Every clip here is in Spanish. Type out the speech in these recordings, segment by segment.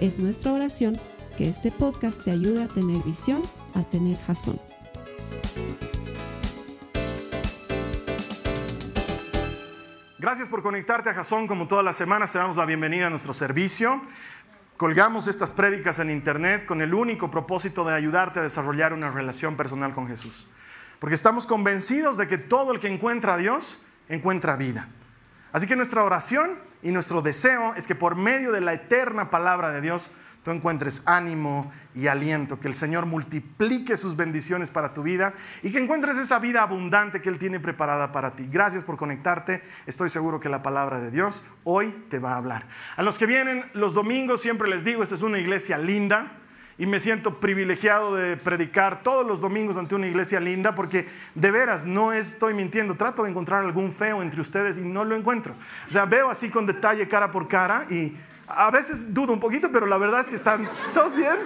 Es nuestra oración que este podcast te ayude a tener visión, a tener jazón. Gracias por conectarte a Jazón como todas las semanas. Te damos la bienvenida a nuestro servicio. Colgamos estas prédicas en internet con el único propósito de ayudarte a desarrollar una relación personal con Jesús. Porque estamos convencidos de que todo el que encuentra a Dios encuentra vida. Así que nuestra oración y nuestro deseo es que por medio de la eterna palabra de Dios tú encuentres ánimo y aliento, que el Señor multiplique sus bendiciones para tu vida y que encuentres esa vida abundante que Él tiene preparada para ti. Gracias por conectarte. Estoy seguro que la palabra de Dios hoy te va a hablar. A los que vienen los domingos siempre les digo, esta es una iglesia linda y me siento privilegiado de predicar todos los domingos ante una iglesia linda porque de veras no estoy mintiendo, trato de encontrar algún feo entre ustedes y no lo encuentro. O sea, veo así con detalle cara por cara y a veces dudo un poquito, pero la verdad es que están todos bien.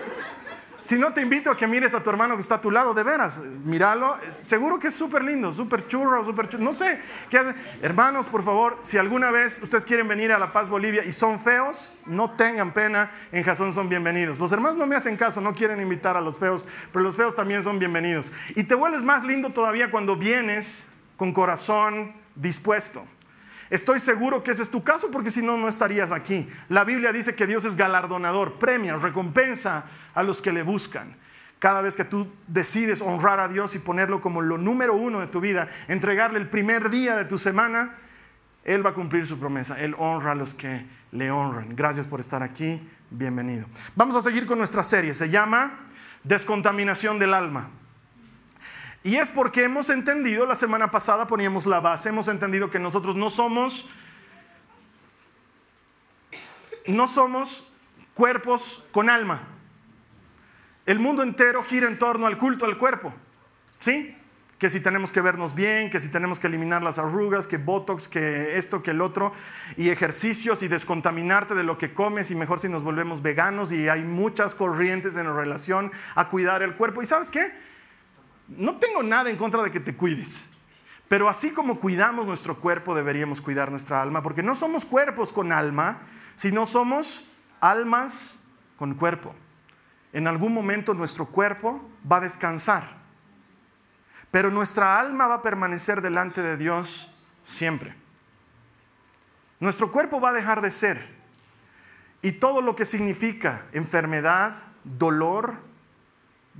Si no te invito a que mires a tu hermano que está a tu lado, de veras, míralo. Seguro que es súper lindo, súper churro, súper churro. No sé qué hace. Hermanos, por favor, si alguna vez ustedes quieren venir a La Paz, Bolivia y son feos, no tengan pena. En Jazón son bienvenidos. Los hermanos no me hacen caso, no quieren invitar a los feos, pero los feos también son bienvenidos. Y te vuelves más lindo todavía cuando vienes con corazón dispuesto. Estoy seguro que ese es tu caso porque si no, no estarías aquí. La Biblia dice que Dios es galardonador, premia, recompensa a los que le buscan. Cada vez que tú decides honrar a Dios y ponerlo como lo número uno de tu vida, entregarle el primer día de tu semana, Él va a cumplir su promesa. Él honra a los que le honran. Gracias por estar aquí. Bienvenido. Vamos a seguir con nuestra serie. Se llama Descontaminación del alma. Y es porque hemos entendido, la semana pasada poníamos la base, hemos entendido que nosotros no somos, no somos cuerpos con alma. El mundo entero gira en torno al culto al cuerpo. ¿Sí? Que si tenemos que vernos bien, que si tenemos que eliminar las arrugas, que botox, que esto, que el otro, y ejercicios y descontaminarte de lo que comes y mejor si nos volvemos veganos y hay muchas corrientes en relación a cuidar el cuerpo. ¿Y sabes qué? no tengo nada en contra de que te cuides. Pero así como cuidamos nuestro cuerpo, deberíamos cuidar nuestra alma, porque no somos cuerpos con alma, sino somos almas con cuerpo. En algún momento nuestro cuerpo va a descansar, pero nuestra alma va a permanecer delante de Dios siempre. Nuestro cuerpo va a dejar de ser y todo lo que significa enfermedad, dolor,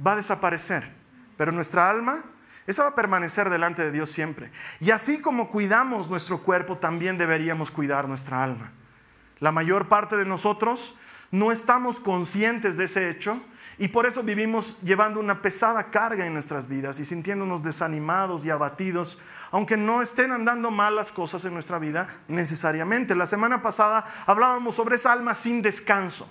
va a desaparecer pero nuestra alma, esa va a permanecer delante de Dios siempre. Y así como cuidamos nuestro cuerpo, también deberíamos cuidar nuestra alma. La mayor parte de nosotros no estamos conscientes de ese hecho y por eso vivimos llevando una pesada carga en nuestras vidas y sintiéndonos desanimados y abatidos, aunque no estén andando mal las cosas en nuestra vida necesariamente. La semana pasada hablábamos sobre esa alma sin descanso.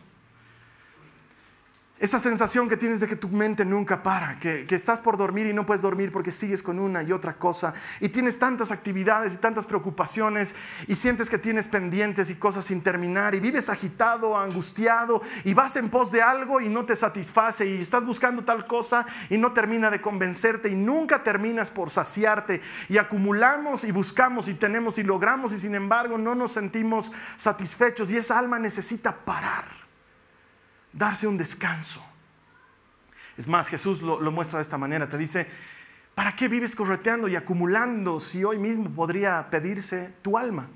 Esa sensación que tienes de que tu mente nunca para, que, estás por dormir y no puedes dormir porque sigues con una y otra cosa. Y tienes tantas actividades y tantas preocupaciones y sientes que tienes pendientes y cosas sin terminar y vives agitado, angustiado y vas en pos de algo y no te satisface y estás buscando tal cosa y no termina de convencerte y nunca terminas por saciarte. Y acumulamos y buscamos y tenemos y logramos y sin embargo no nos sentimos satisfechos y esa alma necesita parar darse un descanso. Es más, Jesús lo, muestra de esta manera. Te dice, ¿para qué vives correteando y acumulando si hoy mismo podría pedirse tu alma?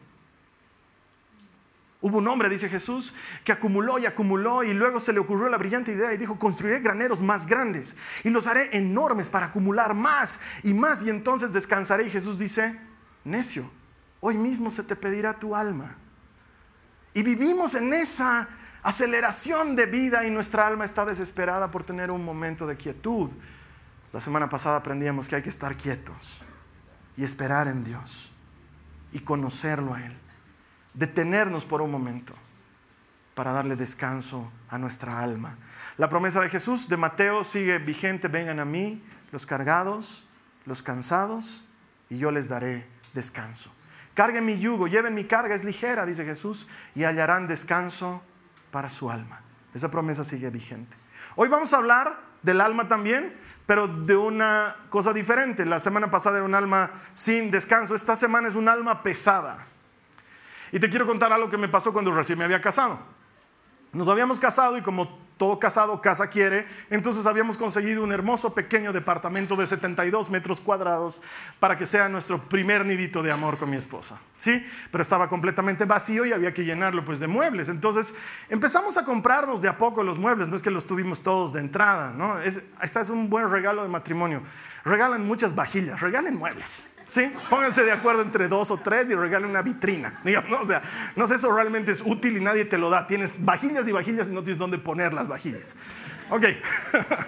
Hubo un hombre, dice Jesús, que acumuló y acumuló y luego se le ocurrió la brillante idea y dijo, construiré graneros más grandes y los haré enormes para acumular más y más y entonces descansaré. Y Jesús dice, necio, hoy mismo se te pedirá tu alma. Y vivimos en esa aceleración de vida y nuestra alma está desesperada por tener un momento de quietud. La semana pasada aprendíamos que hay que estar quietos y esperar en Dios y conocerlo a Él. Detenernos por un momento para darle descanso a nuestra alma. La promesa de Jesús de Mateo sigue vigente, vengan a mí los cargados, los cansados, y yo les daré descanso. Carguen mi yugo, lleven mi carga, es ligera, dice Jesús, y hallarán descanso para su alma. Esa promesa sigue vigente. Hoy vamos a hablar del alma también, pero de una cosa diferente. La semana pasada era un alma sin descanso, esta semana es un alma pesada. Y te quiero contar algo que me pasó cuando recién me había casado. Nos habíamos casado y como todo casado casa quiere, entonces habíamos conseguido un hermoso pequeño departamento de 72 metros cuadrados para que sea nuestro primer nidito de amor con mi esposa. ¿Sí? Pero estaba completamente vacío y había que llenarlo pues de muebles. Entonces empezamos a comprarnos de a poco los muebles, no es que los tuvimos todos de entrada, ¿no? Es, es un buen regalo de matrimonio. Regalan muchas vajillas, regalen muebles. ¿Sí? Pónganse de acuerdo entre dos o tres y regalen una vitrina. Digamos, O sea, no sé, eso realmente es útil y nadie te lo da. Tienes vajillas y vajillas y no tienes dónde poner las vajillas. Ok.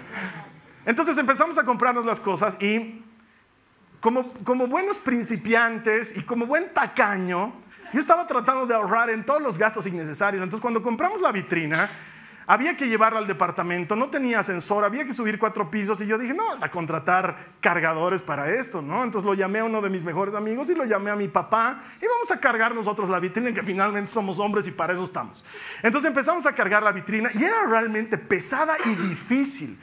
Entonces empezamos a comprarnos las cosas y como, como buenos principiantes y como buen tacaño, yo estaba tratando de ahorrar en todos los gastos innecesarios. Entonces cuando compramos la vitrina, había que llevarla al departamento, no tenía ascensor, había que subir cuatro pisos y yo dije, no, vas a contratar cargadores para esto, ¿no? Entonces lo llamé a uno de mis mejores amigos y lo llamé a mi papá y vamos a cargar nosotros la vitrina, que finalmente somos hombres y para eso estamos. Entonces empezamos a cargar la vitrina y era realmente pesada y difícil.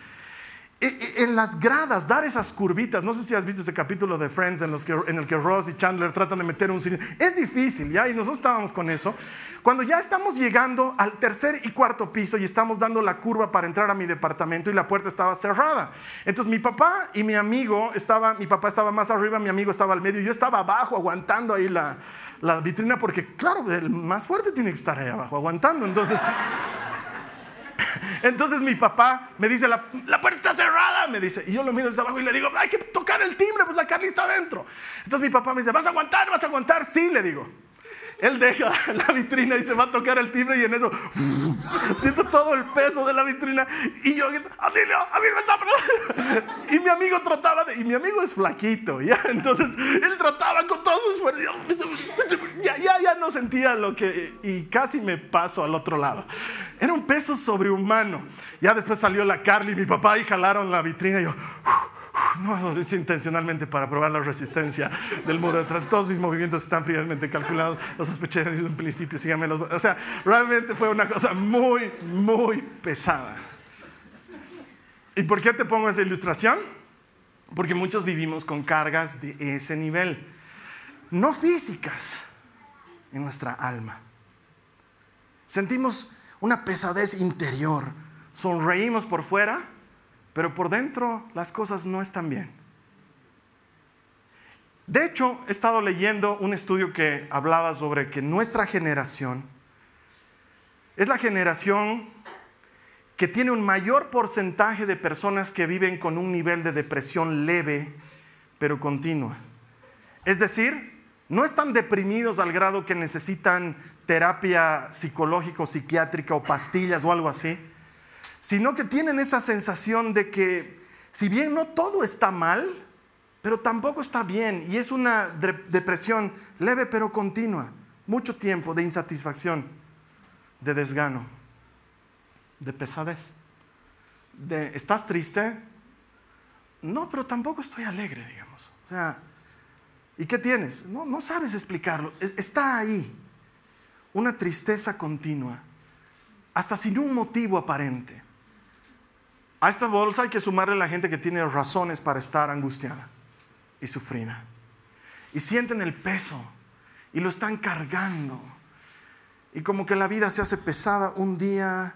En las gradas, dar esas curvitas, no sé si has visto ese capítulo de Friends en, los que, en el que Ross y Chandler tratan de meter un cine, es difícil, ¿ya? Y nosotros estábamos con eso. Cuando ya estamos llegando al tercer y cuarto piso y estamos dando la curva para entrar a mi departamento y la puerta estaba cerrada. Entonces mi papá y mi amigo estaba, mi papá estaba más arriba, mi amigo estaba al medio y yo estaba abajo aguantando ahí la, la vitrina porque claro, el más fuerte tiene que estar ahí abajo aguantando. Entonces... Entonces mi papá me dice, la, puerta está cerrada, me dice. Y yo lo miro desde abajo y le digo, hay que tocar el timbre, pues la Carly está adentro. Entonces mi papá me dice, ¿vas a aguantar? ¿Vas a aguantar? Sí, le digo. Él deja la vitrina y se va a tocar el timbre y en eso siento todo el peso de la vitrina y yo, me está... Y mi amigo trataba de, y mi amigo es flaquito, ¿ya? Entonces él trataba con todos sus esfuerzo, ya, ya, ya no sentía lo que, y casi me paso al otro lado. Era un peso sobrehumano. Ya después salió la Carly, mi papá y jalaron la vitrina y yo, no lo hice intencionalmente para probar la resistencia del muro detrás. Todos mis movimientos están fríamente calculados. Lo sospeché desde un principio. Síganme los. O sea, realmente fue una cosa muy, muy pesada. ¿Y por qué te pongo esa ilustración? Porque muchos vivimos con cargas de ese nivel. No físicas, en nuestra alma. Sentimos una pesadez interior. Sonreímos por fuera, pero por dentro las cosas no están bien. De hecho, he estado leyendo un estudio que hablaba sobre que nuestra generación es la generación que tiene un mayor porcentaje de personas que viven con un nivel de depresión leve, pero continua. Es decir, no están deprimidos al grado que necesitan terapia psicológico, psiquiátrica o pastillas o algo así, sino que tienen esa sensación de que si bien no todo está mal, pero tampoco está bien y es una depresión leve pero continua, mucho tiempo de insatisfacción, de desgano, de pesadez. De, ¿Estás triste? No, pero tampoco estoy alegre, digamos. O sea, ¿y qué tienes? No, no sabes explicarlo. Está ahí. Una tristeza continua, hasta sin un motivo aparente. A esta bolsa hay que sumarle la gente que tiene razones para estar angustiada y sufrida. Y sienten el peso y lo están cargando. Y como que la vida se hace pesada un día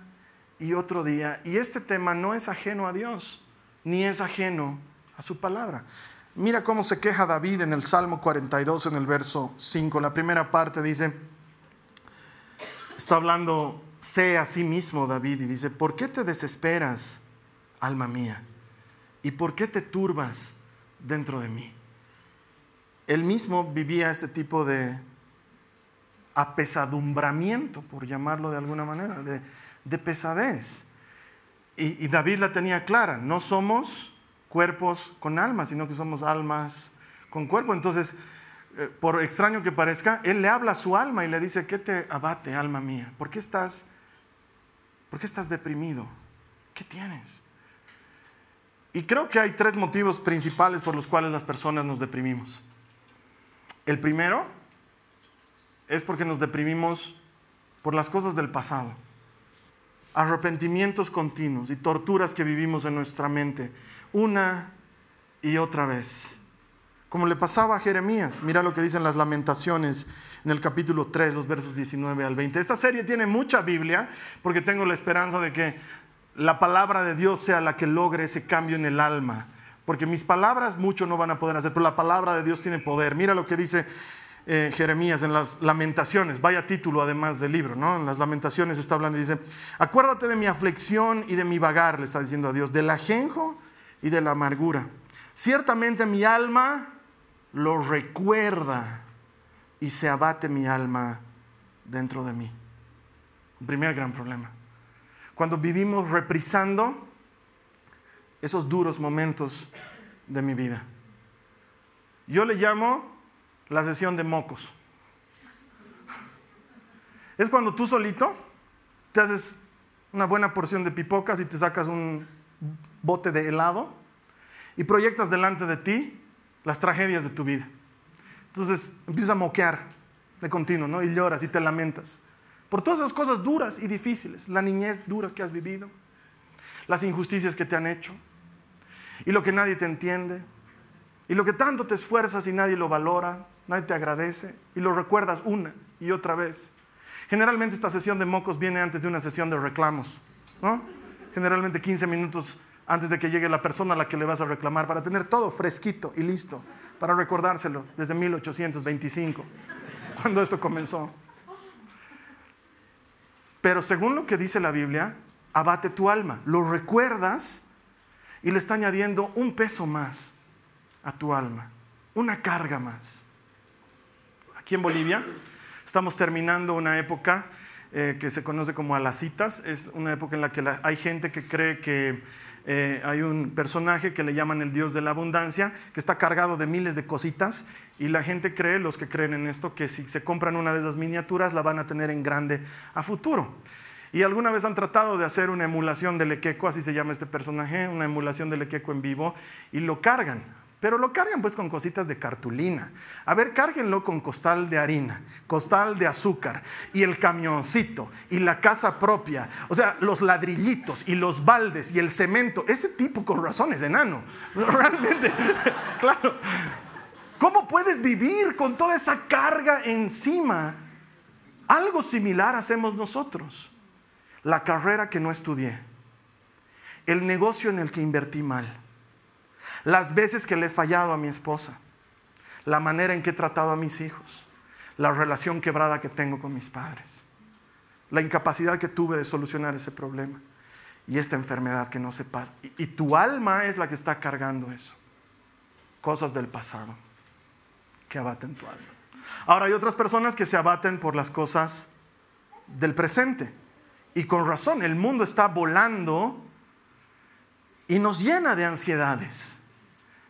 y otro día. Y este tema no es ajeno a Dios, ni es ajeno a su palabra. Mira cómo se queja David en el Salmo 42, en el verso 5. La primera parte dice, está hablando, sé a sí mismo David, y dice, ¿por qué te desesperas? Alma mía? ¿Y por qué te turbas dentro de mí? Él mismo vivía este tipo de apesadumbramiento, por llamarlo de alguna manera, de, pesadez. Y, y, David la tenía clara, no somos cuerpos con almas, sino que somos almas con cuerpo. Entonces, eh, por extraño que parezca, él le habla a su alma y le dice, ¿qué te abate, alma mía? ¿Por qué estás ¿Por qué estás deprimido? ¿Qué tienes? Y creo que hay tres motivos principales por los cuales las personas nos deprimimos. El primero es porque nos deprimimos por las cosas del pasado. Arrepentimientos continuos y torturas que vivimos en nuestra mente una y otra vez. Como le pasaba a Jeremías, mira lo que dicen las lamentaciones en el capítulo 3, los versos 19 al 20. Esta serie tiene mucha Biblia porque tengo la esperanza de que la palabra de Dios sea la que logre ese cambio en el alma. Porque mis palabras mucho no van a poder hacer, pero la palabra de Dios tiene poder. Mira lo que dice eh, Jeremías en las lamentaciones, vaya título además del libro, ¿no? En las lamentaciones está hablando y dice, acuérdate de mi aflicción y de mi vagar, le está diciendo a Dios, del ajenjo y de la amargura. Ciertamente mi alma lo recuerda y se abate mi alma dentro de mí. Primer gran problema. Cuando vivimos reprisando esos duros momentos de mi vida. Yo le llamo la sesión de mocos. Es cuando tú solito te haces una buena porción de pipocas y te sacas un bote de helado y proyectas delante de ti las tragedias de tu vida. Entonces empiezas a moquear de continuo, ¿no? Y lloras y te lamentas por todas esas cosas duras y difíciles, la niñez dura que has vivido, las injusticias que te han hecho y lo que nadie te entiende y lo que tanto te esfuerzas y nadie lo valora, nadie te agradece y lo recuerdas una y otra vez. Generalmente esta sesión de mocos viene antes de una sesión de reclamos, ¿no? Generalmente 15 minutos antes de que llegue la persona a la que le vas a reclamar, para tener todo fresquito y listo, para recordárselo desde 1825, cuando esto comenzó. Pero según lo que dice la Biblia, abate tu alma, lo recuerdas y le está añadiendo un peso más a tu alma, una carga más. Aquí en Bolivia estamos terminando una época eh, que se conoce como a las citas, es una época en la que hay gente que cree que eh, hay un personaje que le llaman el Dios de la abundancia, que está cargado de miles de cositas y la gente cree, los que creen en esto, que si se compran una de esas miniaturas la van a tener en grande a futuro. Y alguna vez han tratado de hacer una emulación del Equeco, así se llama este personaje, una emulación del Equeco en vivo, y lo cargan. Pero lo cargan pues con cositas de cartulina. A ver, cárguenlo con costal de harina, costal de azúcar y el camioncito y la casa propia. O sea, los ladrillitos y los baldes y el cemento. Ese tipo con razón es enano. Realmente, claro. ¿Cómo puedes vivir con toda esa carga encima? Algo similar hacemos nosotros. La carrera que no estudié. El negocio en el que invertí mal las veces que le he fallado a mi esposa, la manera en que he tratado a mis hijos, la relación quebrada que tengo con mis padres, la incapacidad que tuve de solucionar ese problema y esta enfermedad que no se pasa. Y, tu alma es la que está cargando eso. Cosas del pasado que abaten tu alma. Ahora hay otras personas que se abaten por las cosas del presente. Y con razón, el mundo está volando y nos llena de ansiedades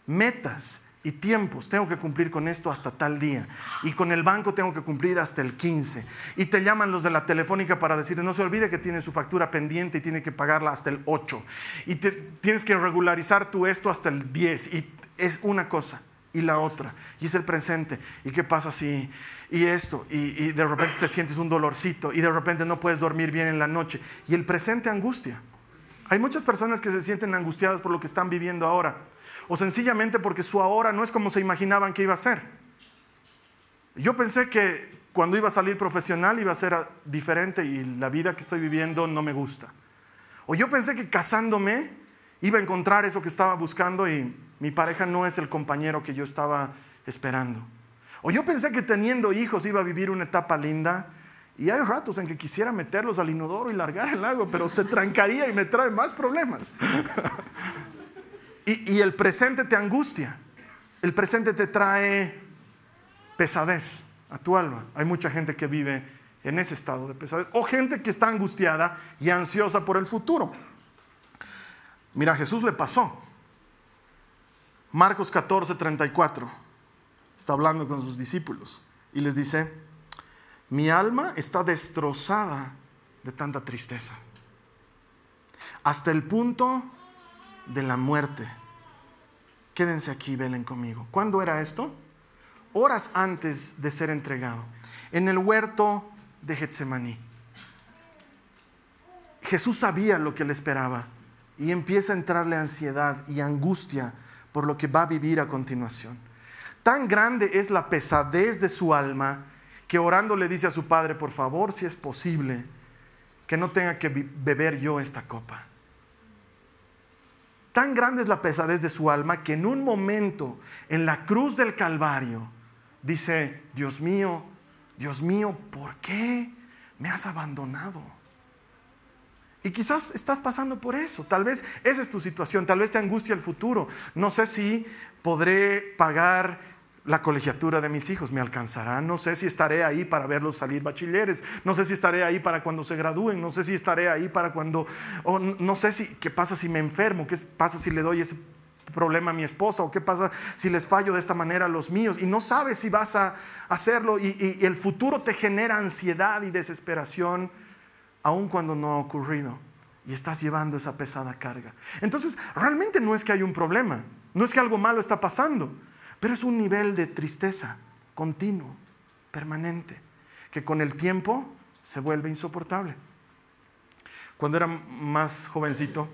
metas y tiempos. Tengo que cumplir con esto hasta tal día. Y con el banco tengo que cumplir hasta el 15. Y te llaman los de la telefónica para decir, no se olvide que tiene su factura pendiente y tiene que pagarla hasta el 8. Y tienes que regularizar tú esto hasta el 10. Y es una cosa y la otra. Y es el presente. ¿Y qué pasa si? Y esto. Y, y de repente te sientes un dolorcito. Y de repente no puedes dormir bien en la noche. Y el presente angustia. Hay muchas personas que se sienten angustiadas por lo que están viviendo ahora o sencillamente porque su ahora no es como se imaginaban que iba a ser. Yo pensé que cuando iba a salir profesional iba a ser diferente y la vida que estoy viviendo no me gusta. O yo pensé que casándome iba a encontrar eso que estaba buscando y mi pareja no es el compañero que yo estaba esperando. O yo pensé que teniendo hijos iba a vivir una etapa linda y hay ratos en que quisiera meterlos al inodoro y largar el agua, pero se trancaría y me trae más problemas. Y, el presente te angustia. El presente te trae pesadez a tu alma. Hay mucha gente que vive en ese estado de pesadez. O gente que está angustiada y ansiosa por el futuro. Mira, Jesús le pasó. Marcos 14, 34. Está hablando con sus discípulos y les dice, mi alma está destrozada de tanta tristeza. hasta el punto de la muerte. Quédense aquí, velen conmigo. ¿Cuándo era esto? Horas antes de ser entregado, en el huerto de Getsemaní. Jesús sabía lo que le esperaba y empieza a entrarle ansiedad y angustia por lo que va a vivir a continuación. Tan grande es la pesadez de su alma que orando le dice a su padre, por favor, si es posible, que no tenga que beber yo esta copa. Tan grande es la pesadez de su alma que en un momento, en la cruz del Calvario, dice, Dios mío, Dios mío, ¿por qué me has abandonado? Y quizás estás pasando por eso. Tal vez esa es tu situación. Tal vez te angustia el futuro. No sé si podré pagar la colegiatura de mis hijos. ¿Me alcanzará? No sé si estaré ahí para verlos salir bachilleres. No sé si estaré ahí para cuando se gradúen. No sé si estaré ahí para cuando... No sé si qué pasa si me enfermo. ¿Qué pasa si le doy ese problema a mi esposa o qué pasa si les fallo de esta manera a los míos y no sabes si vas a hacerlo y, y el futuro te genera ansiedad y desesperación aun cuando no ha ocurrido y estás llevando esa pesada carga. Entonces, realmente no es que hay un problema, no es que algo malo está pasando, pero es un nivel de tristeza continuo, permanente, que con el tiempo se vuelve insoportable. Cuando era más jovencito,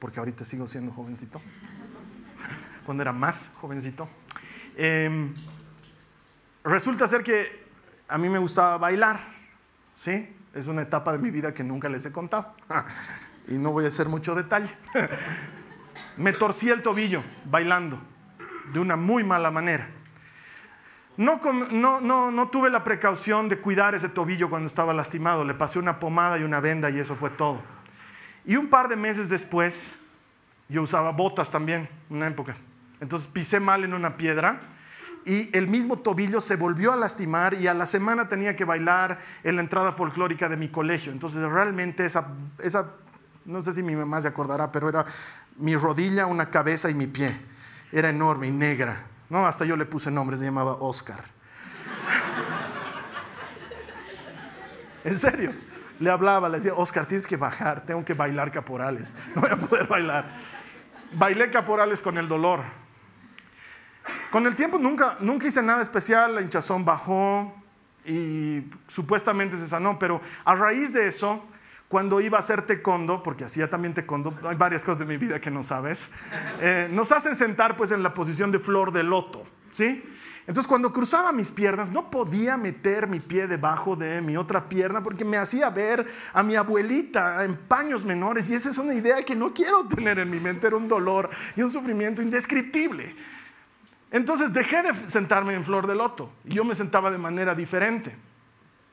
porque ahorita sigo siendo jovencito, cuando era más jovencito, em, resulta ser que a mí me gustaba bailar, ¿sí? Es una etapa de mi vida que nunca les he contado. y no voy a hacer mucho detalle. Me torcí el tobillo bailando de una muy mala manera. No, no, no, no, tuve la precaución de cuidar ese tobillo cuando estaba lastimado. Le pasé una pomada y una venda y eso fue todo. Y un par de meses después, yo usaba botas también, una época. Entonces pisé mal en una piedra y el mismo tobillo se volvió a lastimar y a la semana tenía que bailar en la entrada folclórica de mi colegio. Entonces realmente esa, esa no sé si mi mamá se acordará, pero era mi rodilla, una cabeza y mi pie. Era enorme y negra. No, hasta yo le puse nombre, se llamaba Oscar. en serio, le hablaba, le decía, Oscar, tienes que bajar, tengo que bailar caporales, no voy a poder bailar. Bailé caporales con el dolor con el tiempo nunca, nunca hice nada especial, la hinchazón bajó y supuestamente se sanó, pero a raíz de eso, cuando iba a hacer taekwondo, porque hacía también taekwondo, hay varias cosas de mi vida que no sabes, eh, nos hacen sentar pues en la posición de flor de loto, ¿sí? Entonces cuando cruzaba mis piernas no podía meter mi pie debajo de mi otra pierna porque me hacía ver a mi abuelita en paños menores y esa es una idea que no quiero tener en mi mente, era un dolor y un sufrimiento indescriptible. Entonces dejé de sentarme en flor de loto y yo me sentaba de manera diferente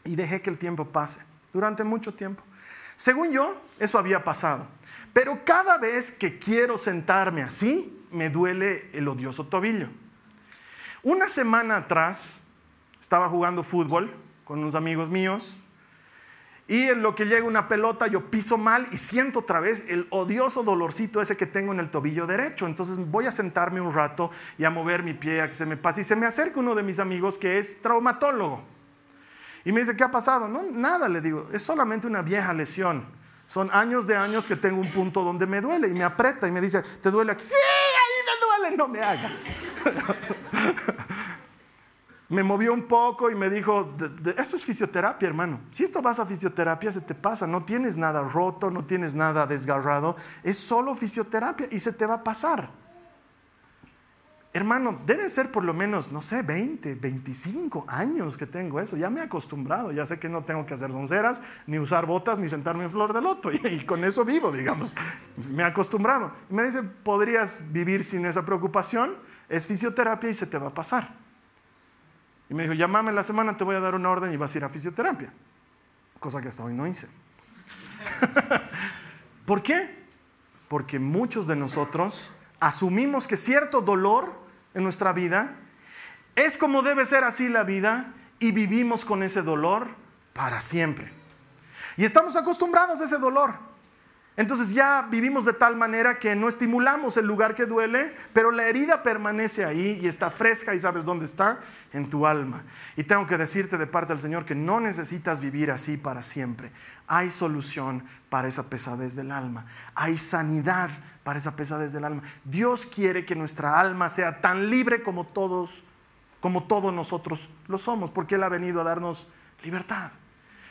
y dejé que el tiempo pase durante mucho tiempo. Según yo, eso había pasado. Pero cada vez que quiero sentarme así, me duele el odioso tobillo. Una semana atrás estaba jugando fútbol con unos amigos míos y en lo que llega una pelota, yo piso mal y siento otra vez el odioso dolorcito ese que tengo en el tobillo derecho. Entonces voy a sentarme un rato y a mover mi pie a que se me pase. Y se me acerca uno de mis amigos que es traumatólogo. Y me dice, ¿qué ha pasado? No, nada, le digo, es solamente una vieja lesión. Son años de años que tengo un punto donde me duele y me aprieta y me dice, ¿te duele aquí? Sí, ahí me duele, no me hagas. me movió un poco y me dijo, esto es fisioterapia, hermano. Si esto vas a fisioterapia, se te pasa. No tienes nada roto, no tienes nada desgarrado. Es solo fisioterapia y se te va a pasar. Hermano, deben ser por lo menos, no sé, 20, 25 años que tengo eso. Ya me he acostumbrado. Ya sé que no tengo que hacer donceras, ni usar botas, ni sentarme en flor de loto. Y, y con eso vivo, digamos. Me he acostumbrado. Y me dice, podrías vivir sin esa preocupación. Es fisioterapia y se te va a pasar. Y me dijo, llámame la semana, te voy a dar una orden y vas a ir a fisioterapia. Cosa que hasta hoy no hice. ¿Por qué? Porque muchos de nosotros asumimos que cierto dolor en nuestra vida es como debe ser así la vida y vivimos con ese dolor para siempre. Y estamos acostumbrados a ese dolor. Entonces ya vivimos de tal manera que no estimulamos el lugar que duele, pero la herida permanece ahí y está fresca y sabes dónde está, en tu alma. Y tengo que decirte de parte del Señor que no necesitas vivir así para siempre. Hay solución para esa pesadez del alma. Hay sanidad para esa pesadez del alma. Dios quiere que nuestra alma sea tan libre como todos, como todos nosotros lo somos, porque Él ha venido a darnos libertad.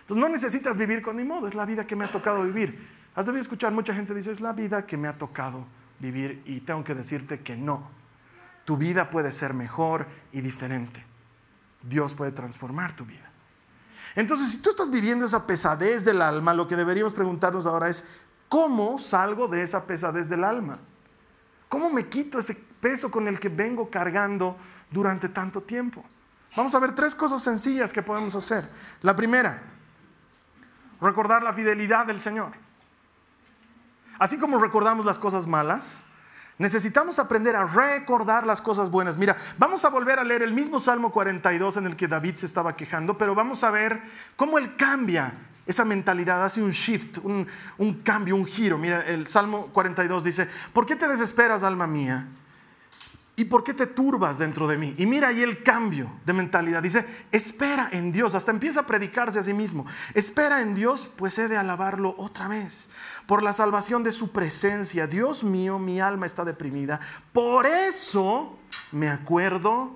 Entonces no necesitas vivir con ni modo, es la vida que me ha tocado vivir. Has debido escuchar, mucha gente dice, es la vida que me ha tocado vivir y tengo que decirte que no. Tu vida puede ser mejor y diferente. Dios puede transformar tu vida. Entonces, si tú estás viviendo esa pesadez del alma, lo que deberíamos preguntarnos ahora es, ¿cómo salgo de esa pesadez del alma? ¿Cómo me quito ese peso con el que vengo cargando durante tanto tiempo? Vamos a ver tres cosas sencillas que podemos hacer. La primera, recordar la fidelidad del Señor. Así como recordamos las cosas malas, necesitamos aprender a recordar las cosas buenas. Mira, vamos a volver a leer el mismo Salmo 42 en el que David se estaba quejando, pero vamos a ver cómo él cambia esa mentalidad, hace un shift, un, cambio, un giro. Mira, el Salmo 42 dice, ¿por qué te desesperas, alma mía? ¿Y por qué te turbas dentro de mí? Y mira ahí el cambio de mentalidad. Dice, espera en Dios. Hasta empieza a predicarse a sí mismo. Espera en Dios, pues he de alabarlo otra vez. Por la salvación de su presencia. Dios mío, mi alma está deprimida. Por eso me acuerdo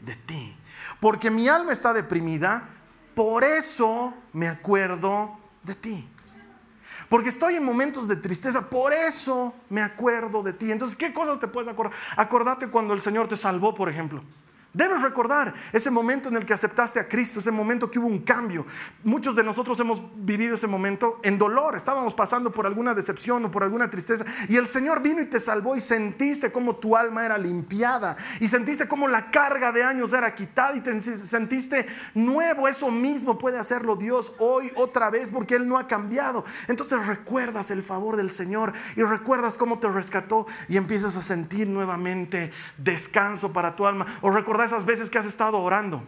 de ti. Porque mi alma está deprimida. Por eso me acuerdo de ti porque estoy en momentos de tristeza, por eso me acuerdo de ti. Entonces, ¿qué cosas te puedes acordar? Acordate cuando el Señor te salvó, por ejemplo. Debes recordar ese momento en el que aceptaste a Cristo, ese momento que hubo un cambio. Muchos de nosotros hemos vivido ese momento en dolor, estábamos pasando por alguna decepción o por alguna tristeza y el Señor vino y te salvó y sentiste como tu alma era limpiada y sentiste como la carga de años era quitada y te sentiste nuevo. Eso mismo puede hacerlo Dios hoy otra vez porque Él no ha cambiado. Entonces recuerdas el favor del Señor y recuerdas cómo te rescató y empiezas a sentir nuevamente descanso para tu alma o recordar esas veces que has estado orando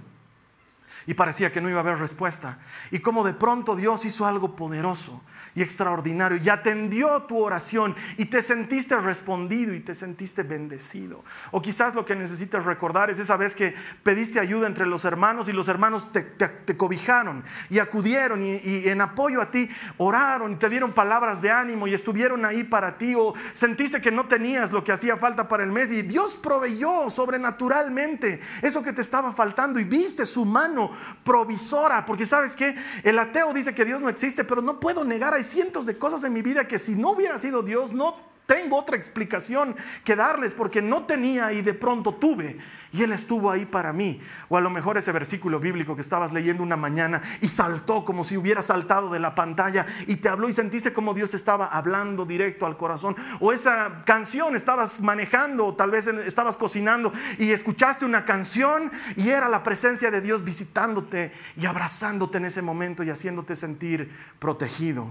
y parecía que no iba a haber respuesta. Y como de pronto Dios hizo algo poderoso y extraordinario. Y atendió tu oración y te sentiste respondido y te sentiste bendecido. O quizás lo que necesitas recordar es esa vez que pediste ayuda entre los hermanos y los hermanos te, cobijaron y acudieron y, y, en apoyo a ti oraron y te dieron palabras de ánimo y estuvieron ahí para ti. O sentiste que no tenías lo que hacía falta para el mes y Dios proveyó sobrenaturalmente eso que te estaba faltando y viste su mano provisora, porque sabes que el ateo dice que Dios no existe, pero no puedo negar, cientos de cosas en mi vida que si no hubiera sido Dios, no tengo otra explicación que darles porque no tenía y de pronto tuve y Él estuvo ahí para mí. O a lo mejor ese versículo bíblico que estabas leyendo una mañana y saltó como si hubiera saltado de la pantalla y te habló y sentiste como Dios estaba hablando directo al corazón. O esa canción estabas manejando, o tal vez estabas cocinando y escuchaste una canción y era la presencia de Dios visitándote y abrazándote en ese momento y haciéndote sentir protegido,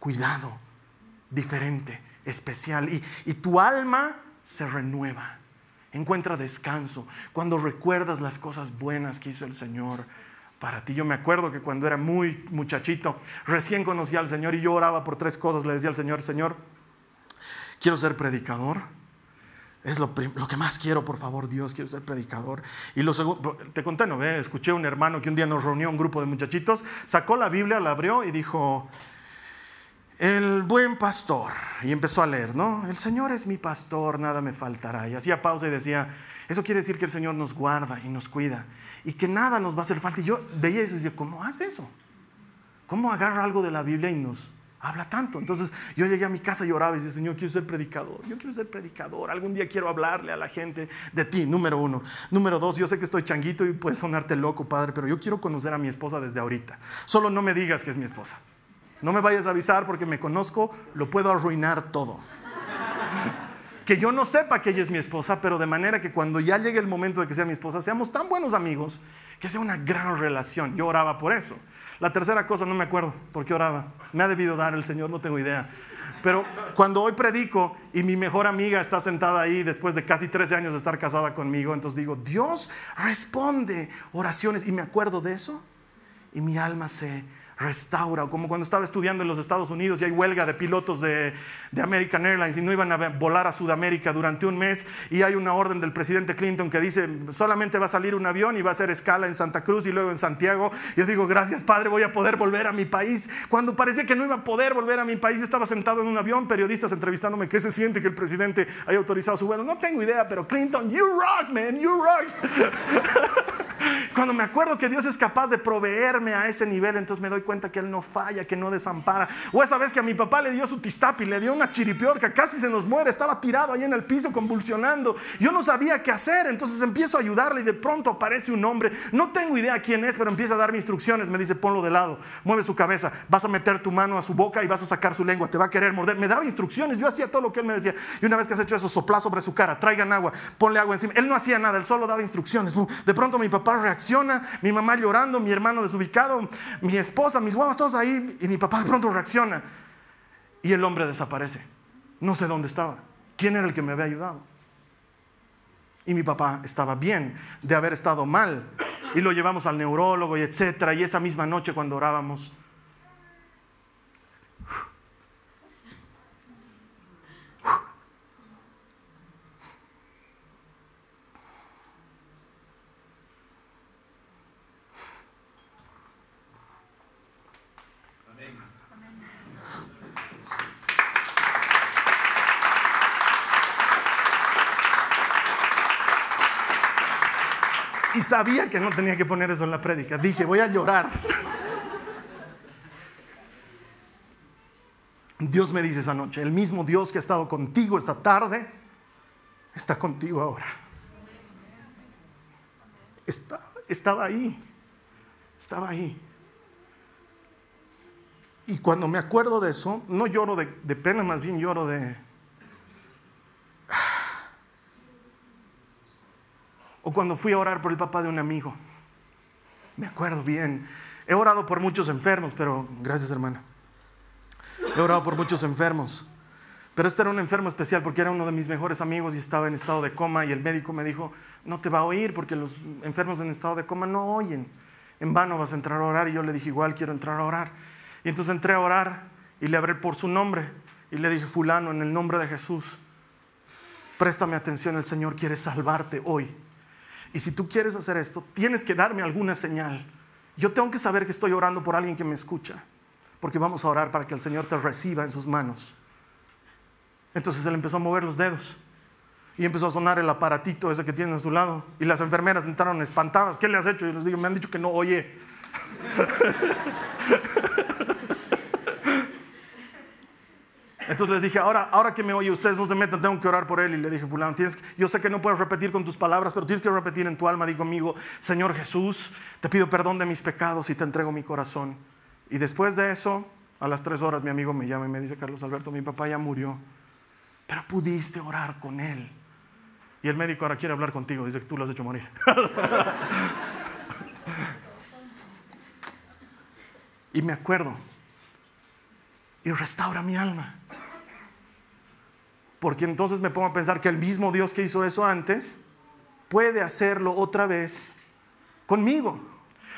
cuidado, diferente especial y, tu alma se renueva, encuentra descanso cuando recuerdas las cosas buenas que hizo el Señor para ti. Yo me acuerdo que cuando era muy muchachito, recién conocía al Señor y yo oraba por tres cosas. Le decía al Señor, Señor, quiero ser predicador. Es lo, lo, que más quiero, por favor, Dios, quiero ser predicador. Y lo segundo, te conté, ¿no? Escuché a un hermano que un día nos reunió un grupo de muchachitos, sacó la Biblia, la abrió y dijo, el buen pastor. Y empezó a leer, ¿no? El Señor es mi pastor, nada me faltará. Y hacía pausa y decía, eso quiere decir que el Señor nos guarda y nos cuida y que nada nos va a hacer falta. Y yo veía eso y decía, ¿cómo hace eso? ¿Cómo agarra algo de la Biblia y nos habla tanto? Entonces yo llegué a mi casa y oraba y decía, Señor, quiero ser predicador, yo quiero ser predicador, algún día quiero hablarle a la gente de ti, número uno. Número dos, yo sé que estoy changuito y puede sonarte loco, Padre, pero yo quiero conocer a mi esposa desde ahorita. Solo no me digas que es mi esposa. No me vayas a avisar porque me conozco, lo puedo arruinar todo. que yo no sepa que ella es mi esposa, pero de manera que cuando ya llegue el momento de que sea mi esposa, seamos tan buenos amigos que sea una gran relación. Yo oraba por eso. La tercera cosa, no me acuerdo por qué oraba. Me ha debido dar el Señor, no tengo idea. Pero cuando hoy predico y mi mejor amiga está sentada ahí después de casi 13 años de estar casada conmigo, entonces digo, Dios responde oraciones y me acuerdo de eso y mi alma se restaura. Como cuando estaba estudiando en los Estados Unidos y hay huelga de pilotos de, American Airlines y no iban a volar a Sudamérica durante un mes y hay una orden del presidente Clinton que dice solamente va a salir un avión y va a hacer escala en Santa Cruz y luego en Santiago. Yo digo, gracias Padre, voy a poder volver a mi país. Cuando parecía que no iba a poder volver a mi país, estaba sentado en un avión, periodistas entrevistándome, ¿qué se siente que el presidente haya autorizado su vuelo? No tengo idea, pero Clinton, you rock, man, you rock. Cuando me acuerdo que Dios es capaz de proveerme a ese nivel, entonces me doy cuenta que Él no falla, que no desampara. O esa vez que a mi papá le dio su tistapi, le dio una chiripiorca, casi se nos muere, estaba tirado ahí en el piso convulsionando. Yo no sabía qué hacer, entonces empiezo a ayudarle y de pronto aparece un hombre. No tengo idea quién es, pero empieza a darme instrucciones. Me dice, ponlo de lado, mueve su cabeza, vas a meter tu mano a su boca y vas a sacar su lengua, te va a querer morder. Me daba instrucciones, yo hacía todo lo que él me decía. Y una vez que has hecho eso, sopla sobre su cara, traigan agua, ponle agua encima. Él no hacía nada, él solo daba instrucciones. De pronto mi papá reacciona, mi mamá llorando, mi hermano desubicado, mi esposa, mis huevos, todos ahí. Y mi papá de pronto reacciona. Y el hombre desaparece. No sé dónde estaba. ¿Quién era el que me había ayudado? Y mi papá estaba bien de haber estado mal. Y lo llevamos al neurólogo y etcétera. Y esa misma noche cuando orábamos, Y sabía que no tenía que poner eso en la prédica. Dije, voy a llorar. Dios me dice esa noche, el mismo Dios que ha estado contigo esta tarde, está contigo ahora. estaba ahí, estaba ahí. Y cuando me acuerdo de eso, no lloro de pena, más bien lloro de, O cuando fui a orar por el papá de un amigo. Me acuerdo bien. He orado por muchos enfermos, pero gracias hermana. He orado por muchos enfermos. Pero este era un enfermo especial porque era uno de mis mejores amigos y estaba en estado de coma y el médico me dijo, no te va a oír porque los enfermos en estado de coma no oyen. En vano vas a entrar a orar y yo le dije, igual quiero entrar a orar. Y entonces entré a orar y le hablé por su nombre y le dije, fulano, en el nombre de Jesús, préstame atención, el Señor quiere salvarte hoy. Y si tú quieres hacer esto, tienes que darme alguna señal. Yo tengo que saber que estoy orando por alguien que me escucha, porque vamos a orar para que el Señor te reciba en sus manos. Entonces él empezó a mover los dedos y empezó a sonar el aparatito ese que tiene a su lado. Y las enfermeras entraron espantadas. ¿Qué le has hecho? Y les digo, me han dicho que no oye. Entonces les dije, ahora, ahora que me oye, ustedes no se metan, tengo que orar por él. Y le dije, fulano, tienes, yo sé que no puedes repetir con tus palabras, pero tienes que repetir en tu alma, digo conmigo, Señor Jesús, te pido perdón de mis pecados y te entrego mi corazón. Y después de eso, a las tres horas mi amigo me llama y me dice, Carlos Alberto, mi papá ya murió, pero pudiste orar con él. Y el médico ahora quiere hablar contigo, dice que tú lo has hecho morir. y me acuerdo, y restaura mi alma. Porque entonces me pongo a pensar que el mismo Dios que hizo eso antes puede hacerlo otra vez conmigo.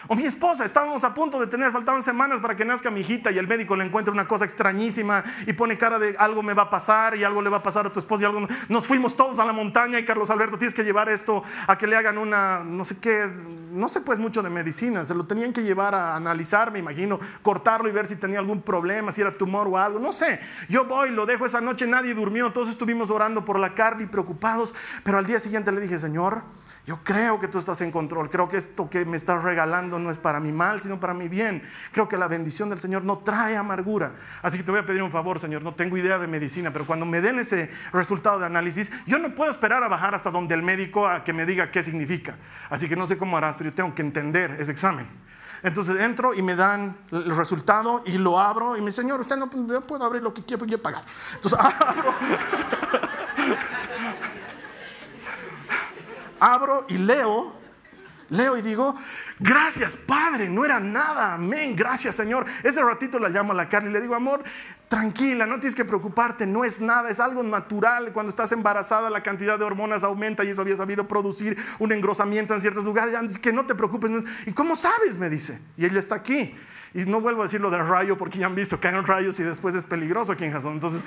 O mi esposa, estábamos a punto de tener, faltaban semanas para que nazca mi hijita y el médico le encuentra una cosa extrañísima y pone cara de algo me va a pasar y algo le va a pasar a tu esposa y algo... Nos fuimos todos a la montaña y Carlos Alberto, tienes que llevar esto a que le hagan una, no sé qué, no sé pues mucho de medicina, se lo tenían que llevar a analizar, me imagino, cortarlo y ver si tenía algún problema, si era tumor o algo, no sé. Yo voy, lo dejo esa noche, nadie durmió, todos estuvimos orando por la carne y preocupados, pero al día siguiente le dije, Señor, yo creo que tú estás en control. Creo que esto que me estás regalando no es para mi mal, sino para mi bien. Creo que la bendición del Señor no trae amargura. Así que te voy a pedir un favor, Señor. No tengo idea de medicina, pero cuando me den ese resultado de análisis, yo no puedo esperar a bajar hasta donde el médico a que me diga qué significa. Así que no sé cómo harás, pero yo tengo que entender ese examen. Entonces entro y me dan el resultado y lo abro y me dice, Señor, usted no puede abrir lo que quiera porque yo he pagado. Entonces abro. Abro y leo Leo y digo, gracias Padre, no era nada, amén, gracias Señor. Ese ratito la llamo a la Carly y le digo, amor, tranquila, no tienes que preocuparte, no es nada, es algo natural. Cuando estás embarazada la cantidad de hormonas aumenta y eso había sabido producir un engrosamiento en ciertos lugares, que no te preocupes. ¿Y cómo sabes? Me dice. Y ella está aquí. Y no vuelvo a decir lo del rayo porque ya han visto que caen rayos y después es peligroso aquí en Jason. Entonces,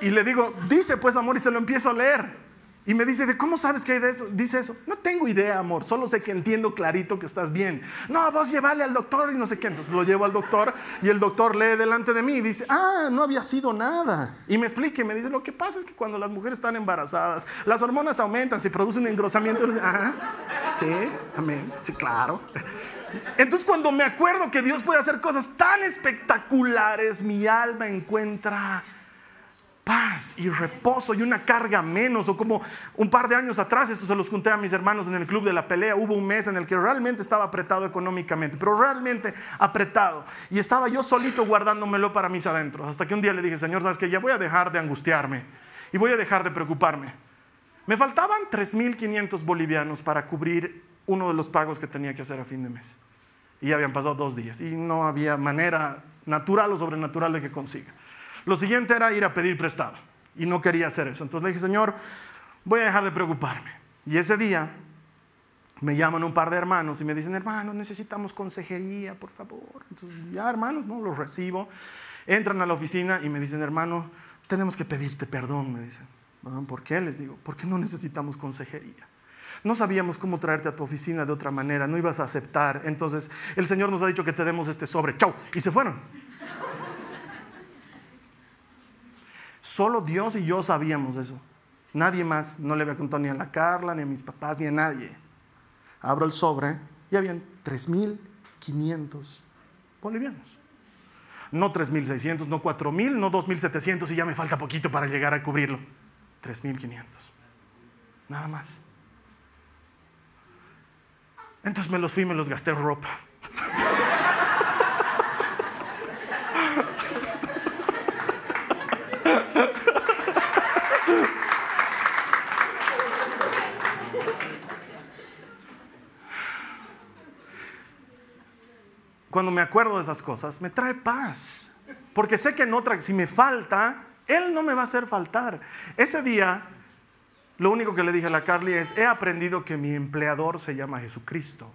y le digo, dice pues amor y se lo empiezo a leer. Y me dice, ¿de cómo sabes que hay de eso? Dice eso. No tengo idea, amor. Solo sé que entiendo clarito que estás bien. No, vos llevarle al doctor y no sé qué. Entonces lo llevo al doctor y el doctor lee delante de mí y dice, ah, no había sido nada. Y me explica y me dice, lo que pasa es que cuando las mujeres están embarazadas, las hormonas aumentan, se produce un engrosamiento. Ajá, sí, amén, sí, claro. Entonces cuando me acuerdo que Dios puede hacer cosas tan espectaculares, mi alma encuentra paz y reposo y una carga menos. O como un par de años atrás, esto se los conté a mis hermanos en el club de la pelea, hubo un mes en el que realmente estaba apretado económicamente, pero realmente apretado. Y estaba yo solito guardándomelo para mis adentros. Hasta que un día le dije, Señor, sabes que ya voy a dejar de angustiarme y voy a dejar de preocuparme. Me faltaban 3.500 bolivianos para cubrir uno de los pagos que tenía que hacer a fin de mes. Y ya habían pasado dos días y no había manera natural o sobrenatural de que consiga. Lo siguiente era ir a pedir prestado y no quería hacer eso. Entonces le dije, Señor, voy a dejar de preocuparme. Y ese día me llaman un par de hermanos y me dicen, hermanos, necesitamos consejería, por favor. Entonces, ya hermanos, no los recibo. Entran a la oficina y me dicen, hermano, tenemos que pedirte perdón, me dicen. ¿Por qué? Les digo, porque no necesitamos consejería. No sabíamos cómo traerte a tu oficina de otra manera, no ibas a aceptar. Entonces, el Señor nos ha dicho que te demos este sobre. Chau. Y se fueron. Solo Dios y yo sabíamos eso. Nadie más, no le había contado ni a la Carla, ni a mis papás, ni a nadie. Abro el sobre y habían 3.500 bolivianos. No 3.600, no 4.000, no 2.700 y ya me falta poquito para llegar a cubrirlo. 3.500. Nada más. Entonces me los fui y me los gasté en ropa. Cuando me acuerdo de esas cosas, me trae paz. Porque sé que en otra, si me falta, Él no me va a hacer faltar. Ese día, lo único que le dije a la Carly es, he aprendido que mi empleador se llama Jesucristo,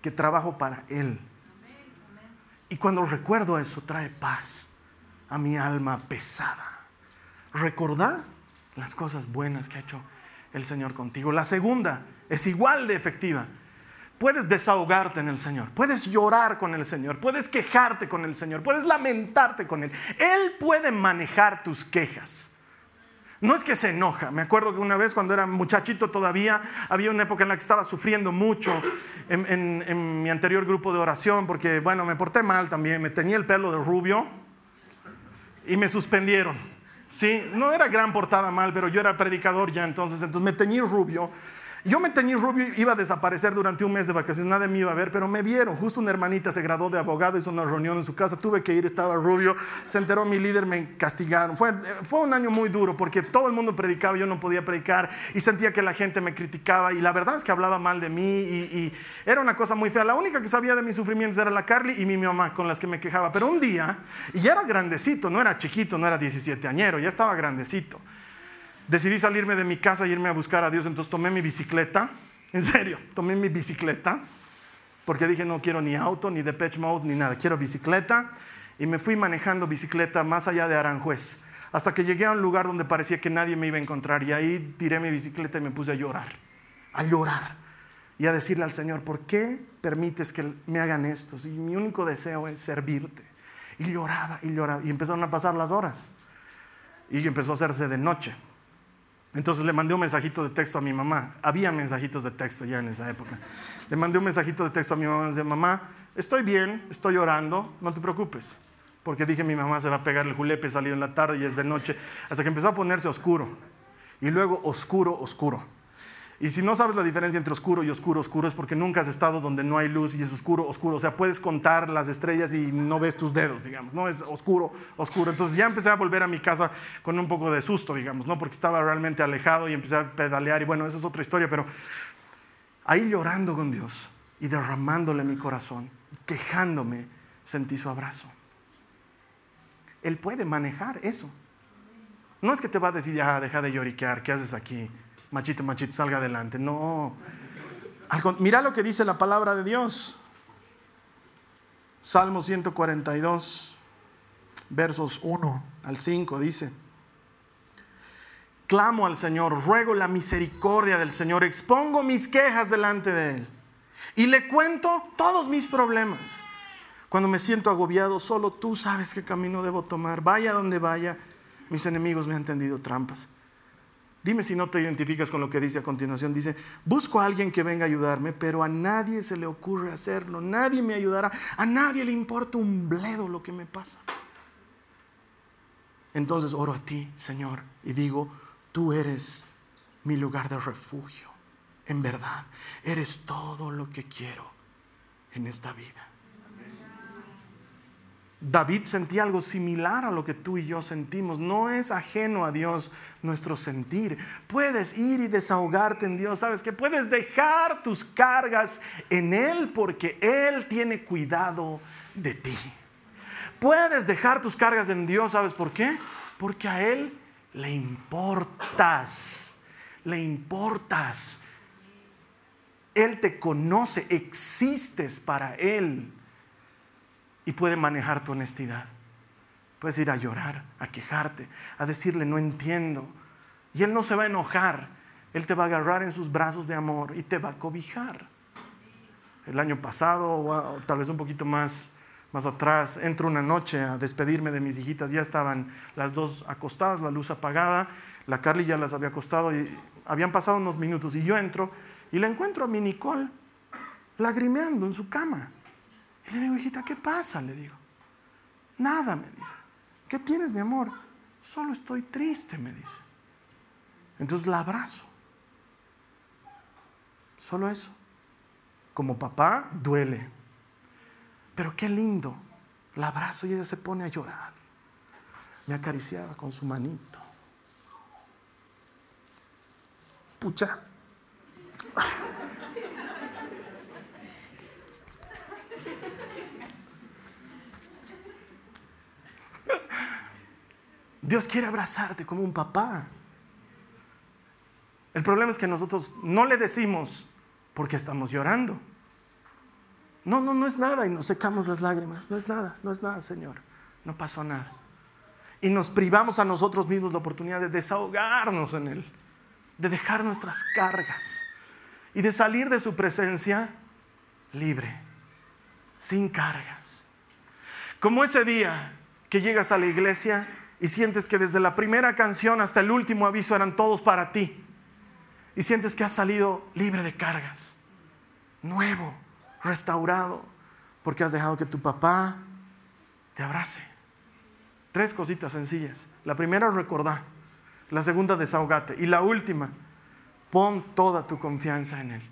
que trabajo para Él. Y cuando recuerdo eso, trae paz a mi alma pesada. Recordar las cosas buenas que ha hecho el Señor contigo. La segunda es igual de efectiva puedes desahogarte en el Señor, puedes llorar con el Señor, puedes quejarte con el Señor, puedes lamentarte con Él. Él puede manejar tus quejas. No es que se enoja. Me acuerdo que una vez cuando era muchachito todavía, había una época en la que estaba sufriendo mucho en, mi anterior grupo de oración, porque bueno, me porté mal también, me tenía el pelo de rubio y me suspendieron. Sí, no era gran portada mal, pero yo era predicador ya entonces, entonces me teñí rubio yo me teñí rubio, iba a desaparecer durante un mes de vacaciones, nadie me iba a ver, pero me vieron. Justo una hermanita se graduó de abogado, hizo una reunión en su casa, tuve que ir, estaba rubio, se enteró mi líder, me castigaron. Fue, un año muy duro porque todo el mundo predicaba, yo no podía predicar y sentía que la gente me criticaba y la verdad es que hablaba mal de mí y, era una cosa muy fea. La única que sabía de mis sufrimientos era la Carly y mi mamá con las que me quejaba. Pero un día, y ya era grandecito, no era chiquito, no era 17 añero, ya estaba grandecito decidí salirme de mi casa y irme a buscar a Dios, entonces tomé mi bicicleta, en serio, tomé mi bicicleta, porque dije no quiero ni auto, ni Depeche Mode, ni nada, quiero bicicleta, y me fui manejando bicicleta más allá de Aranjuez, hasta que llegué a un lugar donde parecía que nadie me iba a encontrar, y ahí tiré mi bicicleta y me puse a llorar, a llorar, y a decirle al Señor, ¿por qué permites que me hagan esto? Y mi único deseo es servirte. Y lloraba y lloraba, y empezaron a pasar las horas, y empezó a hacerse de noche. Entonces le mandé un mensajito de texto a mi mamá. Había mensajitos de texto ya en esa época. Le mandé un mensajito de texto a mi mamá. Dice, mamá, estoy bien, estoy llorando, no te preocupes. Porque dije, mi mamá se va a pegar el julepe, salió en la tarde y es de noche. Hasta que empezó a ponerse oscuro. Y luego oscuro, oscuro. Y si no sabes la diferencia entre oscuro y oscuro, oscuro es porque nunca has estado donde no hay luz y es oscuro, oscuro. O sea, puedes contar las estrellas y no ves tus dedos, digamos, ¿no? Es oscuro, oscuro. Entonces ya empecé a volver a mi casa con un poco de susto, digamos, ¿no? Porque estaba realmente alejado y empecé a pedalear y bueno, esa es otra historia, pero ahí llorando con Dios y derramándole mi corazón, quejándome, sentí su abrazo. Él puede manejar eso. No es que te va a decir, ya, deja de lloriquear, ¿qué haces aquí? Machito, machito, salga adelante. No. Mira lo que dice la palabra de Dios. Salmo 142, versos 1 al 5, dice. Clamo al Señor, ruego la misericordia del Señor, expongo mis quejas delante de Él y le cuento todos mis problemas. Cuando me siento agobiado, solo tú sabes qué camino debo tomar. Vaya donde vaya, mis enemigos me han tendido trampas. Dime si no te identificas con lo que dice a continuación. Dice, busco a alguien que venga a ayudarme, pero a nadie se le ocurre hacerlo. Nadie me ayudará. A nadie le importa un bledo lo que me pasa. Entonces oro a ti, Señor, y digo, tú eres mi lugar de refugio. En verdad, eres todo lo que quiero en esta vida. David sentía algo similar a lo que tú y yo sentimos. No es ajeno a Dios nuestro sentir. Puedes ir y desahogarte en Dios. Sabes que puedes dejar tus cargas en Él porque Él tiene cuidado de ti. Puedes dejar tus cargas en Dios. ¿Sabes por qué? Porque a Él le importas. Le importas. Él te conoce. Existes para Él y puede manejar tu honestidad. Puedes ir a llorar, a quejarte, a decirle no entiendo. Y Él no se va a enojar. Él te va a agarrar en sus brazos de amor y te va a cobijar. El año pasado, o tal vez un poquito más, más atrás, entro una noche a despedirme de mis hijitas. Ya estaban las dos acostadas, la luz apagada. La Carly ya las había acostado y habían pasado unos minutos. Y yo entro y la encuentro a mi Nicole lagrimeando en su cama. Y le digo, hijita, ¿qué pasa? Le digo. Nada, me dice. ¿Qué tienes, mi amor? Solo estoy triste, me dice. Entonces la abrazo. Solo eso. Como papá, duele. Pero qué lindo. La abrazo y ella se pone a llorar. Me acariciaba con su manito. Pucha. Dios quiere abrazarte como un papá. El problema es que nosotros no le decimos porque estamos llorando. No, no, no es nada y nos secamos las lágrimas. No es nada, no es nada, Señor. No pasó nada. Y nos privamos a nosotros mismos la oportunidad de desahogarnos en Él, de dejar nuestras cargas y de salir de su presencia libre, sin cargas. Como ese día que llegas a la iglesia y sientes que desde la primera canción hasta el último aviso eran todos para ti. Y sientes que has salido libre de cargas, nuevo, restaurado, porque has dejado que tu papá te abrace. Tres cositas sencillas. La primera, recordar. La segunda, desahogate. Y la última, pon toda tu confianza en Él.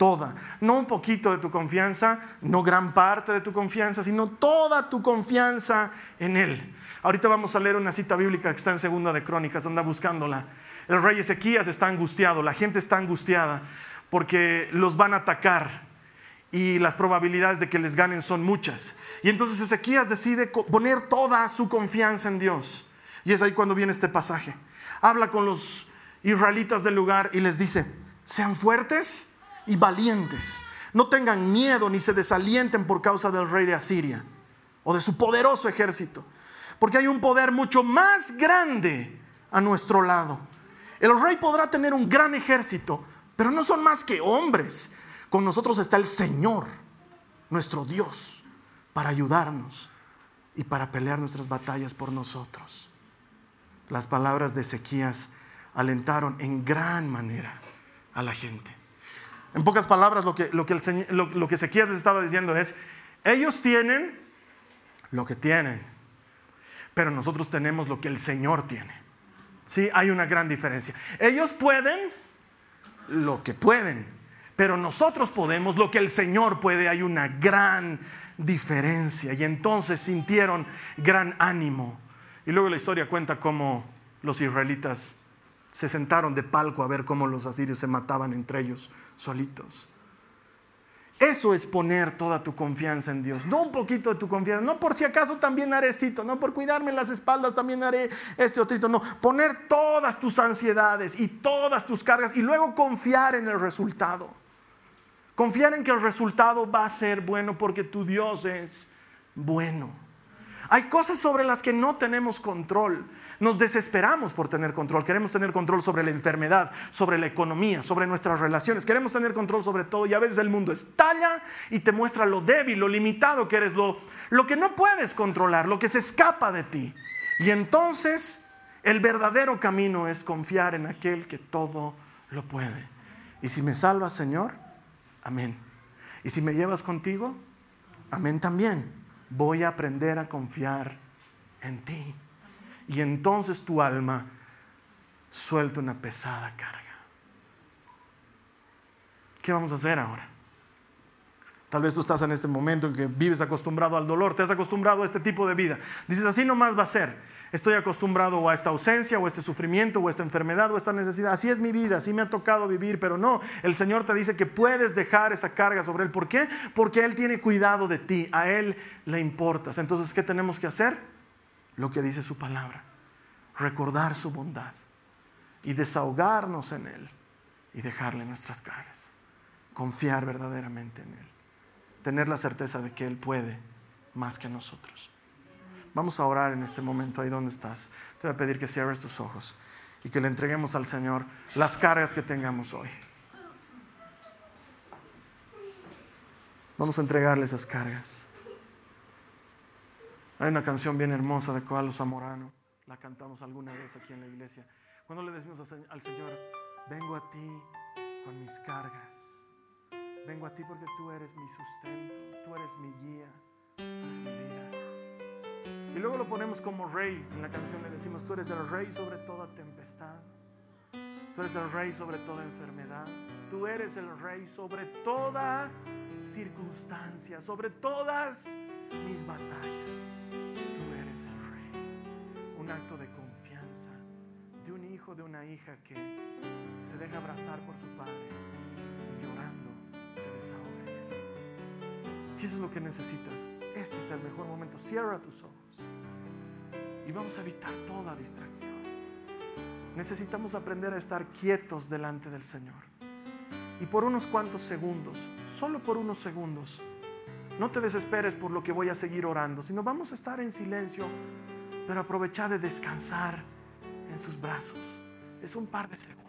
Toda. No un poquito de tu confianza, no gran parte de tu confianza, sino toda tu confianza en Él. Ahorita vamos a leer una cita bíblica que está en Segunda de Crónicas, anda buscándola. El rey Ezequías está angustiado, la gente está angustiada porque los van a atacar y las probabilidades de que les ganen son muchas. Y entonces Ezequías decide poner toda su confianza en Dios. Y es ahí cuando viene este pasaje. Habla con los israelitas del lugar y les dice, sean fuertes y valientes. No tengan miedo ni se desalienten por causa del rey de Asiria o de su poderoso ejército porque hay un poder mucho más grande a nuestro lado. El rey podrá tener un gran ejército, pero no son más que hombres. Con nosotros está el Señor, nuestro Dios, para ayudarnos y para pelear nuestras batallas por nosotros. Las palabras de Ezequías alentaron en gran manera a la gente. En pocas palabras, lo que, lo que, el, lo que Ezequías les estaba diciendo es, ellos tienen lo que tienen, pero nosotros tenemos lo que el Señor tiene. Sí, hay una gran diferencia. Ellos pueden lo que pueden, pero nosotros podemos lo que el Señor puede. Hay una gran diferencia. Y entonces sintieron gran ánimo. Y luego la historia cuenta cómo los israelitas se sentaron de palco a ver cómo los asirios se mataban entre ellos solitos. Eso es poner toda tu confianza en Dios, no un poquito de tu confianza, no por si acaso también haré esto, no por cuidarme las espaldas también haré este otro, no, poner todas tus ansiedades y todas tus cargas y luego confiar en el resultado. Confiar en que el resultado va a ser bueno porque tu Dios es bueno. Hay cosas sobre las que no tenemos control. Nos desesperamos por tener control. Queremos tener control sobre la enfermedad, sobre la economía, sobre nuestras relaciones. Queremos tener control sobre todo y a veces el mundo estalla y te muestra lo débil, lo limitado que eres, lo, lo que no puedes controlar, lo que se escapa de ti. Y entonces el verdadero camino es confiar en aquel que todo lo puede. Y si me salvas, Señor, amén. Y si me llevas contigo, amén también voy a aprender a confiar en ti. Y entonces tu alma suelta una pesada carga. ¿Qué vamos a hacer ahora? Tal vez tú estás en este momento en que vives acostumbrado al dolor, te has acostumbrado a este tipo de vida. Dices, así nomás va a ser. Estoy acostumbrado a esta ausencia o a este sufrimiento o a esta enfermedad o a esta necesidad. Así es mi vida, así me ha tocado vivir, pero no, el Señor te dice que puedes dejar esa carga sobre Él. ¿Por qué? Porque Él tiene cuidado de ti, a Él le importas. Entonces, ¿qué tenemos que hacer? Lo que dice su palabra, recordar su bondad y desahogarnos en Él y dejarle nuestras cargas. Confiar verdaderamente en Él. Tener la certeza de que Él puede más que nosotros. Vamos a orar en este momento, ahí donde estás. Te voy a pedir que cierres tus ojos y que le entreguemos al Señor las cargas que tengamos hoy. Vamos a entregarle esas cargas. Hay una canción bien hermosa de Coalo Zamorano, la cantamos alguna vez aquí en la iglesia. Cuando le decimos al Señor, vengo a ti con mis cargas, vengo a ti porque tú eres mi sustento, tú eres mi guía, tú eres mi vida. Y luego lo ponemos como rey. En la canción le decimos, tú eres el rey sobre toda tempestad. Tú eres el rey sobre toda enfermedad. Tú eres el rey sobre toda circunstancia, sobre todas mis batallas. Tú eres el rey. Un acto de confianza de un hijo, de una hija que se deja abrazar por su padre y llorando se desahoga en él. Si eso es lo que necesitas, este es el mejor momento. Cierra tus ojos y vamos a evitar toda distracción. Necesitamos aprender a estar quietos delante del Señor. Y por unos cuantos segundos, solo por unos segundos, no te desesperes por lo que voy a seguir orando, sino vamos a estar en silencio, pero aprovechar de descansar en sus brazos. Es un par de segundos.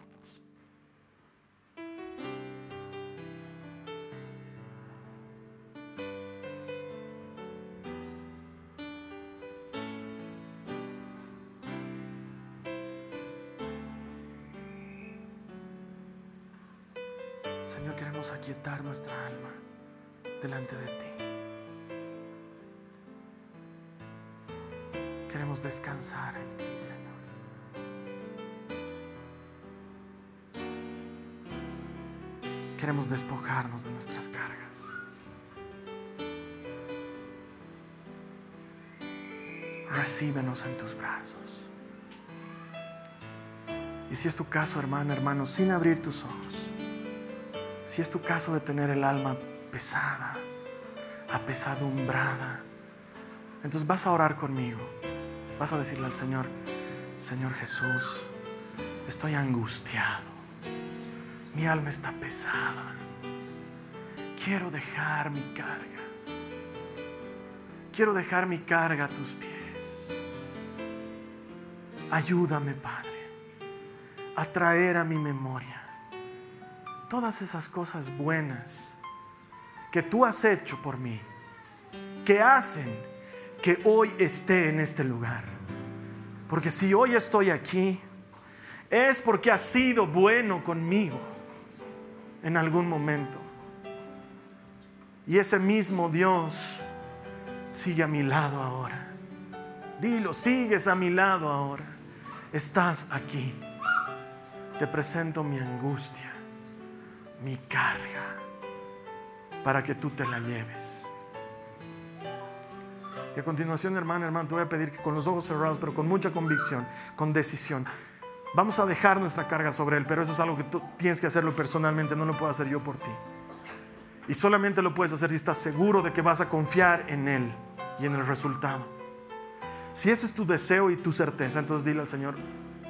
Queremos despojarnos de nuestras cargas. Recíbenos en tus brazos. Y si es tu caso, hermana, hermano, sin abrir tus ojos, si es tu caso de tener el alma pesada, apesadumbrada, entonces vas a orar conmigo. Vas a decirle al Señor, Señor Jesús, estoy angustiado. Mi alma está pesada. Quiero dejar mi carga. Quiero dejar mi carga a tus pies. Ayúdame, Padre, a traer a mi memoria todas esas cosas buenas que tú has hecho por mí, que hacen que hoy esté en este lugar. Porque si hoy estoy aquí, es porque has sido bueno conmigo en algún momento. Y ese mismo Dios sigue a mi lado ahora. Dilo, sigues a mi lado ahora. Estás aquí. Te presento mi angustia mi carga para que tú te la lleves. Y a continuación, hermano, hermano, te voy a pedir que con los ojos cerrados, pero con mucha convicción, con decisión, Vamos a dejar nuestra carga sobre Él, pero eso es algo que tú tienes que hacerlo personalmente, no lo puedo hacer yo por ti. Y solamente lo puedes hacer si estás seguro de que vas a confiar en Él y en el resultado. Si ese es tu deseo y tu certeza, entonces dile al Señor,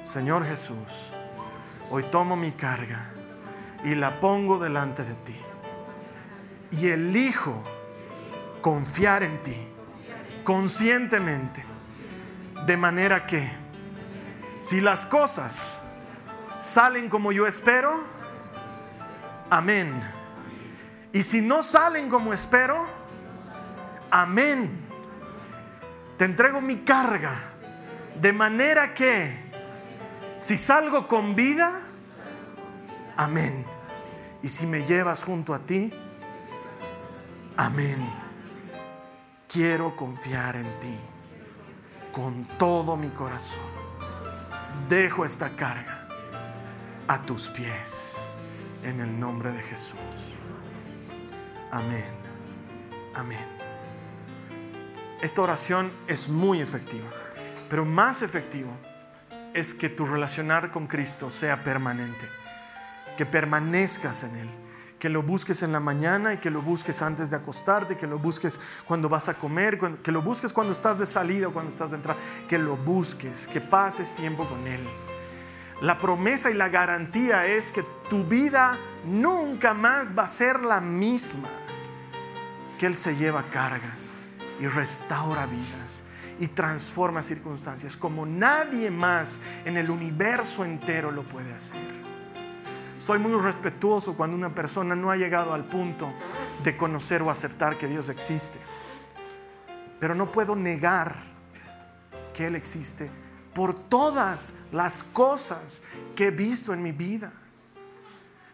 Señor Jesús, hoy tomo mi carga y la pongo delante de ti. Y elijo confiar en ti conscientemente, de manera que si las cosas salen como yo espero, amén. Y si no salen como espero, amén. Te entrego mi carga, de manera que si salgo con vida, amén. Y si me llevas junto a ti, amén. Quiero confiar en ti con todo mi corazón. Dejo esta carga a tus pies en el nombre de Jesús. Amén. Amén. Esta oración es muy efectiva, pero más efectivo es que tu relacionar con Cristo sea permanente, que permanezcas en Él, que lo busques en la mañana y que lo busques antes de acostarte, que lo busques cuando vas a comer, que lo busques cuando estás de salida o cuando estás de entrada, que lo busques, que pases tiempo con Él. La promesa y la garantía es que tu vida nunca más va a ser la misma que Él se lleva cargas y restaura vidas y transforma circunstancias como nadie más en el universo entero lo puede hacer. Soy muy respetuoso cuando una persona no ha llegado al punto de conocer o aceptar que Dios existe. Pero no puedo negar que Él existe por todas las cosas que he visto en mi vida.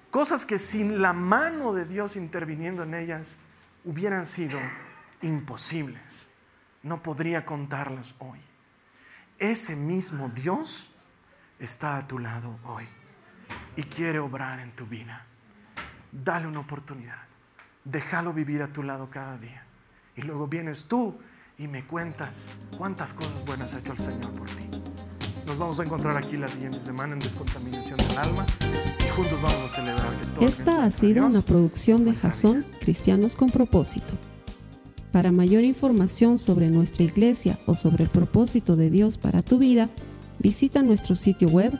Cosas que sin la mano de Dios interviniendo en ellas hubieran sido imposibles. No podría contarlas hoy. Ese mismo Dios está a tu lado hoy y quiere obrar en tu vida. Dale una oportunidad. Déjalo vivir a tu lado cada día. Y luego vienes tú y me cuentas cuántas cosas buenas ha hecho el Señor por ti. Nos vamos a encontrar aquí la siguiente semana en Descontaminación del Alma y juntos vamos a celebrar que todo Esta ha sido una producción de Jason Cristianos con Propósito. Para mayor información sobre nuestra iglesia o sobre el propósito de Dios para tu vida, visita nuestro sitio web